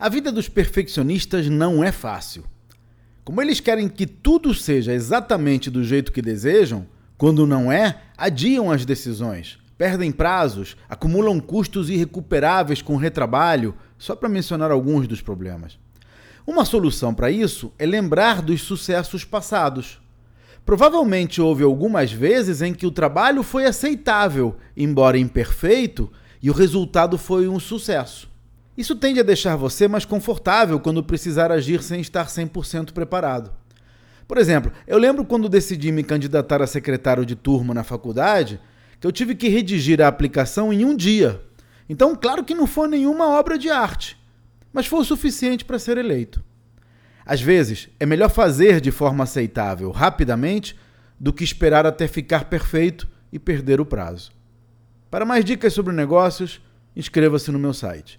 A vida dos perfeccionistas não é fácil. Como eles querem que tudo seja exatamente do jeito que desejam, quando não é, adiam as decisões, perdem prazos, acumulam custos irrecuperáveis com retrabalho, só para mencionar alguns dos problemas. Uma solução para isso é lembrar dos sucessos passados. Provavelmente houve algumas vezes em que o trabalho foi aceitável, embora imperfeito, e o resultado foi um sucesso. Isso tende a deixar você mais confortável quando precisar agir sem estar 100% preparado. Por exemplo, eu lembro quando decidi me candidatar a secretário de turma na faculdade, que eu tive que redigir a aplicação em um dia. Então, claro que não foi nenhuma obra de arte, mas foi o suficiente para ser eleito. Às vezes, é melhor fazer de forma aceitável rapidamente do que esperar até ficar perfeito e perder o prazo. Para mais dicas sobre negócios, inscreva-se no meu site